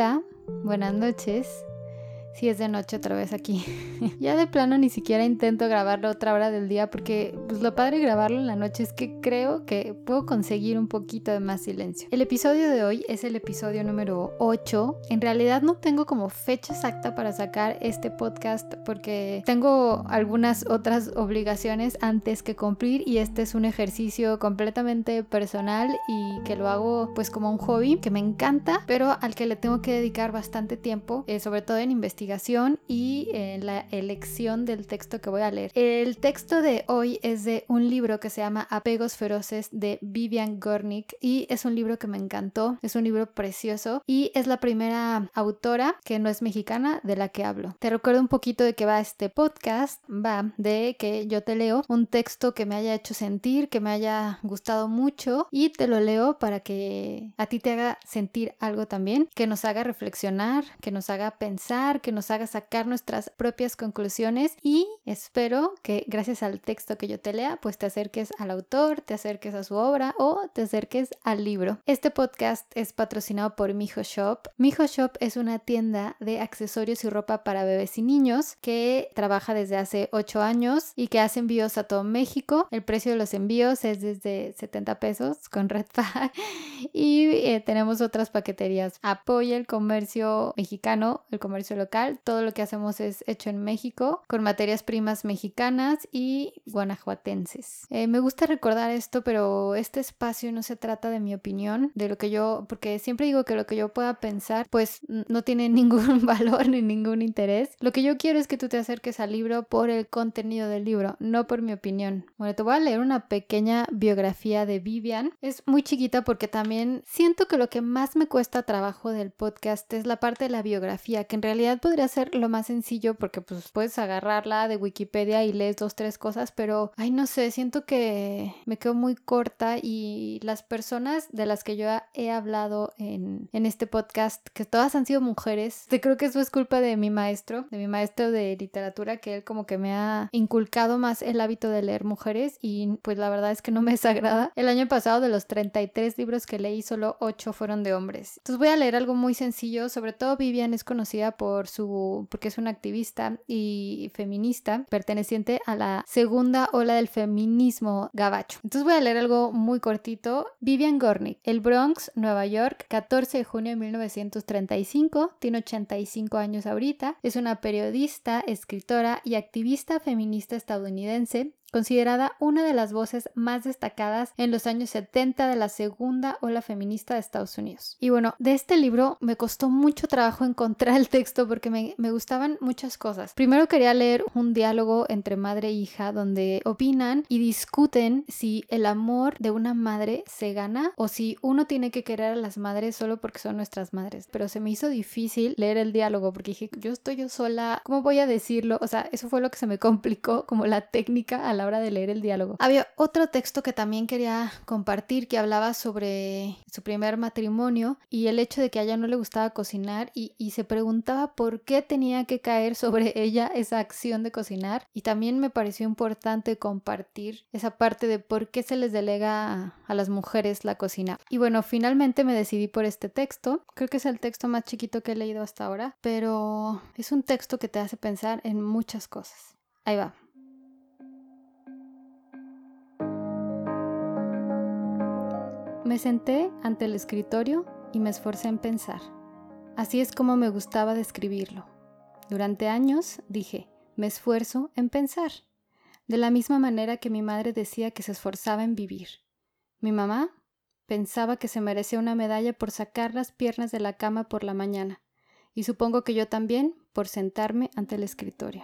Hola, buenas noches. Si es de noche otra vez aquí. ya de plano ni siquiera intento grabarlo otra hora del día porque pues lo padre de grabarlo en la noche es que creo que puedo conseguir un poquito de más silencio. El episodio de hoy es el episodio número 8. En realidad no tengo como fecha exacta para sacar este podcast porque tengo algunas otras obligaciones antes que cumplir y este es un ejercicio completamente personal y que lo hago pues como un hobby que me encanta pero al que le tengo que dedicar bastante tiempo, eh, sobre todo en investigación y en la elección del texto que voy a leer. El texto de hoy es de un libro que se llama Apegos Feroces de Vivian Gornick y es un libro que me encantó, es un libro precioso y es la primera autora que no es mexicana de la que hablo. Te recuerdo un poquito de que va este podcast, va de que yo te leo un texto que me haya hecho sentir, que me haya gustado mucho y te lo leo para que a ti te haga sentir algo también, que nos haga reflexionar, que nos haga pensar, que nos haga sacar nuestras propias conclusiones y espero que gracias al texto que yo te lea, pues te acerques al autor, te acerques a su obra o te acerques al libro. Este podcast es patrocinado por Mijo Shop. Mijo Shop es una tienda de accesorios y ropa para bebés y niños que trabaja desde hace 8 años y que hace envíos a todo México. El precio de los envíos es desde 70 pesos con Red y eh, tenemos otras paqueterías. Apoya el comercio mexicano, el comercio local todo lo que hacemos es hecho en México, con materias primas mexicanas y guanajuatenses. Eh, me gusta recordar esto, pero este espacio no se trata de mi opinión, de lo que yo, porque siempre digo que lo que yo pueda pensar, pues no tiene ningún valor ni ningún interés. Lo que yo quiero es que tú te acerques al libro por el contenido del libro, no por mi opinión. Bueno, te voy a leer una pequeña biografía de Vivian. Es muy chiquita porque también siento que lo que más me cuesta trabajo del podcast es la parte de la biografía, que en realidad podría ser lo más sencillo porque pues puedes agarrarla de Wikipedia y lees dos, tres cosas, pero ay no sé, siento que me quedo muy corta y las personas de las que yo he hablado en, en este podcast, que todas han sido mujeres, creo que eso es culpa de mi maestro, de mi maestro de literatura, que él como que me ha inculcado más el hábito de leer mujeres y pues la verdad es que no me desagrada. El año pasado de los 33 libros que leí, solo 8 fueron de hombres. Entonces voy a leer algo muy sencillo, sobre todo Vivian es conocida por su porque es una activista y feminista perteneciente a la segunda ola del feminismo gabacho. Entonces voy a leer algo muy cortito. Vivian Gornick, El Bronx, Nueva York, 14 de junio de 1935, tiene 85 años ahorita, es una periodista, escritora y activista feminista estadounidense considerada una de las voces más destacadas en los años 70 de la segunda ola feminista de Estados Unidos. Y bueno, de este libro me costó mucho trabajo encontrar el texto porque me, me gustaban muchas cosas. Primero quería leer un diálogo entre madre e hija donde opinan y discuten si el amor de una madre se gana o si uno tiene que querer a las madres solo porque son nuestras madres. Pero se me hizo difícil leer el diálogo porque dije, yo estoy yo sola, ¿cómo voy a decirlo? O sea, eso fue lo que se me complicó, como la técnica a la hora de leer el diálogo. Había otro texto que también quería compartir que hablaba sobre su primer matrimonio y el hecho de que a ella no le gustaba cocinar y, se preguntaba por qué tenía que caer sobre ella esa acción de cocinar y también me pareció importante compartir esa parte de por qué se les delega a, a las mujeres la cocina. Y bueno, finalmente me decidí por este texto. Creo que es el texto más chiquito que he leído hasta ahora, pero es un texto que te hace pensar en muchas cosas. Ahí va. Me senté ante el escritorio y me esforcé en pensar. Así es como me gustaba describirlo. Durante años dije, me esfuerzo en pensar, de la misma manera que mi madre decía que se esforzaba en vivir. Mi mamá pensaba que se merecía una medalla por sacar las piernas de la cama por la mañana, y supongo que yo también por sentarme ante el escritorio.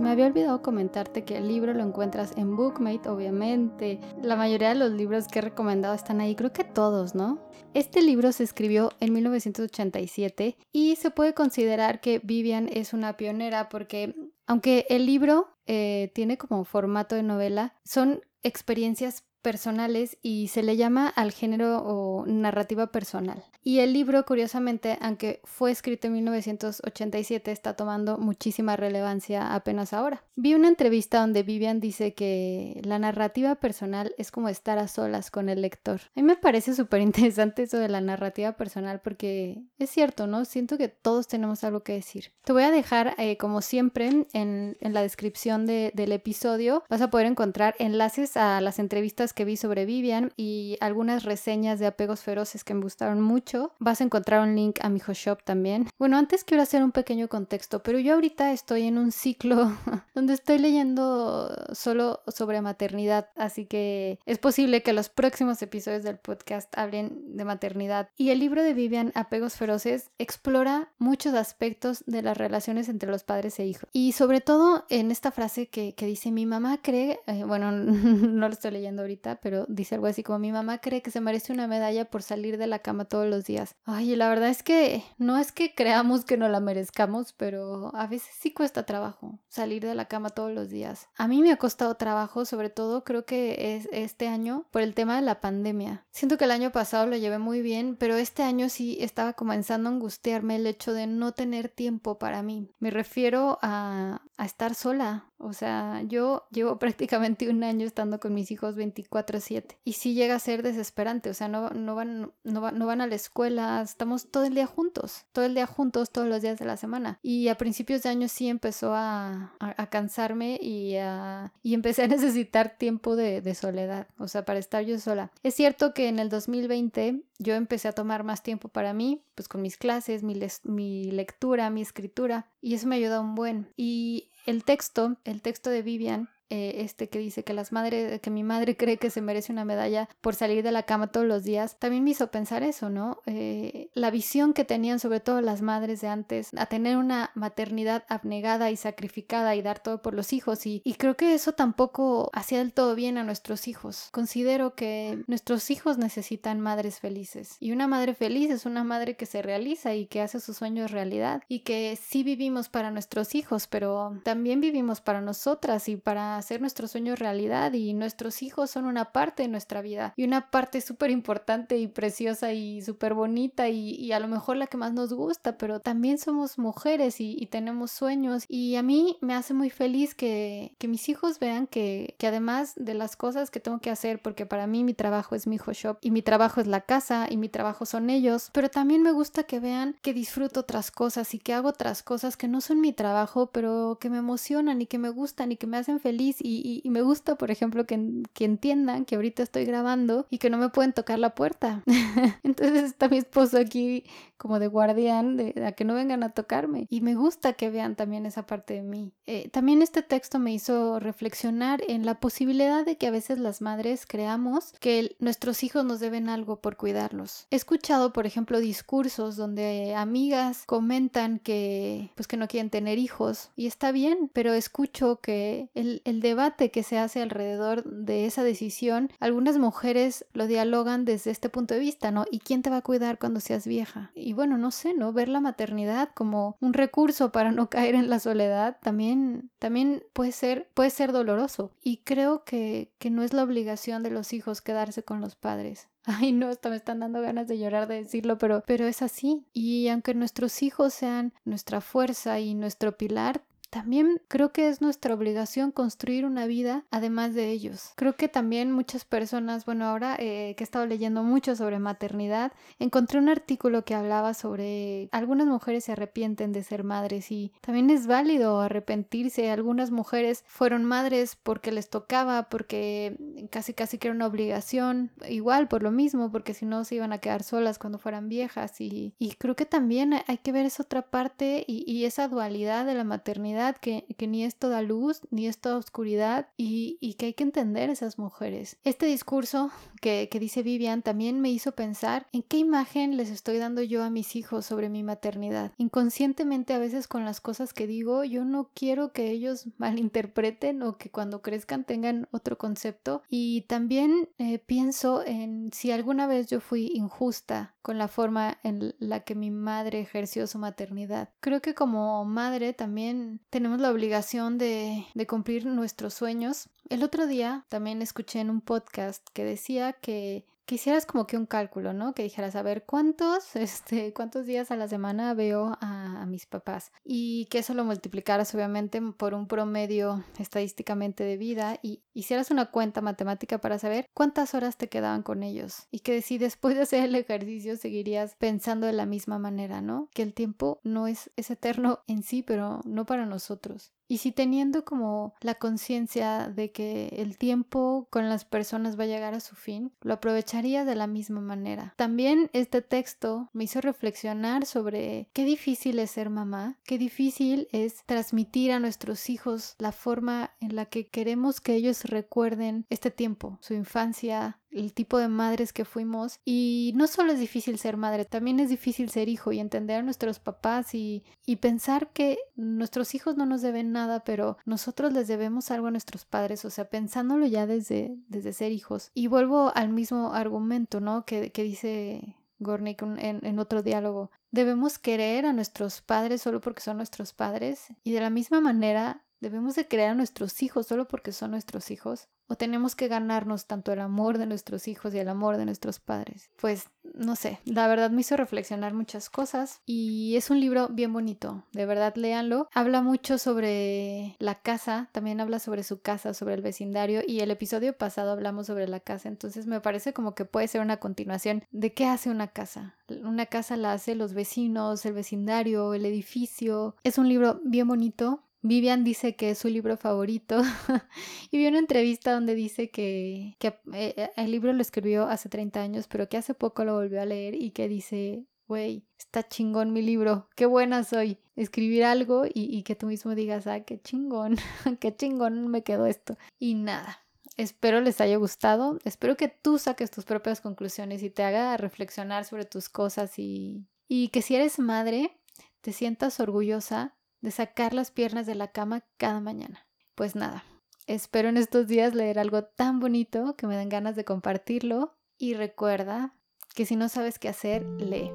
Me había olvidado comentarte que el libro lo encuentras en Bookmate, obviamente. La mayoría de los libros que he recomendado están ahí, creo que todos, ¿no? Este libro se escribió en 1987 y se puede considerar que Vivian es una pionera porque aunque el libro eh, tiene como formato de novela, son experiencias personales y se le llama al género narrativa personal. Y el libro, curiosamente, aunque fue escrito en 1987, está tomando muchísima relevancia apenas ahora. Vi una entrevista donde Vivian dice que la narrativa personal es como estar a solas con el lector. A mí me parece súper interesante eso de la narrativa personal porque es cierto, ¿no? Siento que todos tenemos algo que decir. Te voy a dejar, eh, como siempre, en, la descripción del episodio, vas a poder encontrar enlaces a las entrevistas que vi sobre Vivian y algunas reseñas de apegos feroces que me gustaron mucho. Vas a encontrar un link a mi shop también. Bueno, antes quiero hacer un pequeño contexto, pero yo ahorita estoy en un ciclo donde estoy leyendo solo sobre maternidad, así que es posible que los próximos episodios del podcast hablen de maternidad. Y el libro de Vivian, Apegos Feroces, explora muchos aspectos de las relaciones entre los padres e hijos. Y sobre todo en esta frase que, dice mi mamá cree, eh, bueno, no lo estoy leyendo ahorita, pero dice algo así como mi mamá cree que se merece una medalla por salir de la cama todos los días. Ay, la verdad es que no es que creamos que no la merezcamos, pero a veces sí cuesta trabajo salir de la cama todos los días. A mí me ha costado trabajo, sobre todo creo que es este año por el tema de la pandemia. Siento que el año pasado lo llevé muy bien, pero este año sí estaba comenzando a angustiarme el hecho de no tener tiempo para mí. Me refiero a, a estar sola, o sea, yo llevo prácticamente un año estando con mis hijos 24/7 y sí llega a ser desesperante, o sea, no, no, van, no, van a la escuela, estamos todo el día juntos, todo el día juntos, todos los días de la semana. Y a principios de año sí empezó a, cansarme y, a, y empecé a necesitar tiempo de, soledad, o sea, para estar yo sola. Es cierto que en el 2020 yo empecé a tomar más tiempo para mí, pues con mis clases, mi, mi lectura, mi escritura, y eso me ayudó un buen. Y el texto, el texto de Vivian, eh, este que dice que las madres, que mi madre cree que se merece una medalla por salir de la cama todos los días, también me hizo pensar eso, ¿no? Eh, la visión que tenían sobre todo las madres de antes a tener una maternidad abnegada y sacrificada y dar todo por los hijos y, y creo que eso tampoco hacía del todo bien a nuestros hijos. Considero que nuestros hijos necesitan madres felices y una madre feliz es una madre que se realiza y que hace sus sueños realidad y que sí vivimos para nuestros hijos, pero también vivimos para nosotras y para hacer nuestros sueños realidad y nuestros hijos son una parte de nuestra vida y una parte súper importante y preciosa y súper bonita y, a lo mejor la que más nos gusta, pero también somos mujeres y, tenemos sueños. Y a mí me hace muy feliz que, mis hijos vean que, que, además de las cosas que tengo que hacer, porque para mí mi trabajo es mi hijo shop y mi trabajo es la casa y mi trabajo son ellos, pero también me gusta que vean que disfruto otras cosas y que hago otras cosas que no son mi trabajo, pero que me emocionan y que me gustan y que me hacen feliz y, me gusta, por ejemplo, que, que, entiendan que ahorita estoy grabando y que no me pueden tocar la puerta. Entonces está mi esposo aquí como de guardián, de, a que no vengan a tocarme. Y me gusta que vean también esa parte de mí. Eh, también este texto me hizo reflexionar en la posibilidad de que a veces las madres creamos que nuestros hijos nos deben algo por cuidarlos. He escuchado, por ejemplo, discursos donde amigas comentan que pues que no quieren tener hijos y está bien, pero escucho que el, el debate que se hace alrededor de esa decisión, algunas mujeres lo dialogan desde este punto de vista, ¿no? ¿Y quién te va a cuidar cuando seas vieja? Bueno, no sé, ¿no? Ver la maternidad como un recurso para no caer en la soledad también, también puede ser, puede ser doloroso. Y creo que, que no es la obligación de los hijos quedarse con los padres. Ay, no, hasta me están dando ganas de llorar de decirlo, pero, pero es así. Y aunque nuestros hijos sean nuestra fuerza y nuestro pilar, también creo que es nuestra obligación construir una vida además de ellos. Creo que también muchas personas, bueno, ahora eh, que he estado leyendo mucho sobre maternidad, encontré un artículo que hablaba sobre algunas mujeres se arrepienten de ser madres y también es válido arrepentirse. Algunas mujeres fueron madres porque les tocaba, porque casi casi que era una obligación, igual por lo mismo, porque si no se iban a quedar solas cuando fueran viejas y, y creo que también hay que ver esa otra parte y, y esa dualidad de la maternidad que, ni es toda luz, ni es toda oscuridad y, que hay que entender esas mujeres. Este discurso que, dice Vivian también me hizo pensar en qué imagen les estoy dando yo a mis hijos sobre mi maternidad. Inconscientemente a veces con las cosas que digo, yo no quiero que ellos malinterpreten o que cuando crezcan tengan otro concepto Y también eh, pienso en si alguna vez yo fui injusta con la forma en la que mi madre ejerció su maternidad. Creo que como madre también tenemos la obligación de, de cumplir nuestros sueños. El otro día también escuché en un podcast que decía que quisieras como que un cálculo, ¿no? Que dijeras, a ver, ¿cuántos, este, cuántos días a la semana veo a, a, mis papás? Y que eso lo multiplicaras obviamente por un promedio estadísticamente de vida y hicieras una cuenta matemática para saber cuántas horas te quedaban con ellos. Y que si después de hacer el ejercicio seguirías pensando de la misma manera, ¿no? Que el tiempo no es, es eterno en sí, pero no para nosotros. Y si teniendo como la conciencia de que el tiempo con las personas va a llegar a su fin, lo aprovecharía de la misma manera. También este texto me hizo reflexionar sobre qué difícil es ser mamá, qué difícil es transmitir a nuestros hijos la forma en la que queremos que ellos recuerden este tiempo, su infancia, el tipo de madres que fuimos. Y no solo es difícil ser madre, también es difícil ser hijo y entender a nuestros papás y, y, pensar que nuestros hijos no nos deben nada, pero nosotros les debemos algo a nuestros padres, o sea, pensándolo ya desde, desde ser hijos. Y vuelvo al mismo argumento, ¿no? Que, que dice Gornick en, en, otro diálogo. Debemos querer a nuestros padres solo porque son nuestros padres y de la misma manera debemos de querer a nuestros hijos solo porque son nuestros hijos o tenemos que ganarnos tanto el amor de nuestros hijos y el amor de nuestros padres. Pues no sé, la verdad me hizo reflexionar muchas cosas y es un libro bien bonito, de verdad léanlo. Habla mucho sobre la casa, también habla sobre su casa, sobre el vecindario y el episodio pasado hablamos sobre la casa, entonces me parece como que puede ser una continuación de qué hace una casa. Una casa la hace los vecinos, el vecindario, el edificio. Es un libro bien bonito, Vivian dice que es su libro favorito y vi una entrevista donde dice que, eh, eh, el libro lo escribió hace 30 años, pero que hace poco lo volvió a leer y que dice, güey, está chingón mi libro, qué buena soy. Escribir algo y, y que tú mismo digas, ah, qué chingón, qué chingón me quedó esto. Y nada, Espero les haya gustado. Espero que tú saques tus propias conclusiones y te haga reflexionar sobre tus cosas y, y que si eres madre, te sientas orgullosa de sacar las piernas de la cama cada mañana. Pues nada, espero en estos días leer algo tan bonito que me dan ganas de compartirlo y recuerda que si no sabes qué hacer, lee.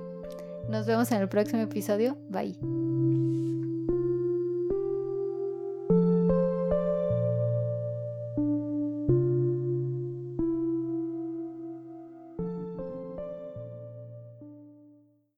Nos vemos en el próximo episodio. Bye.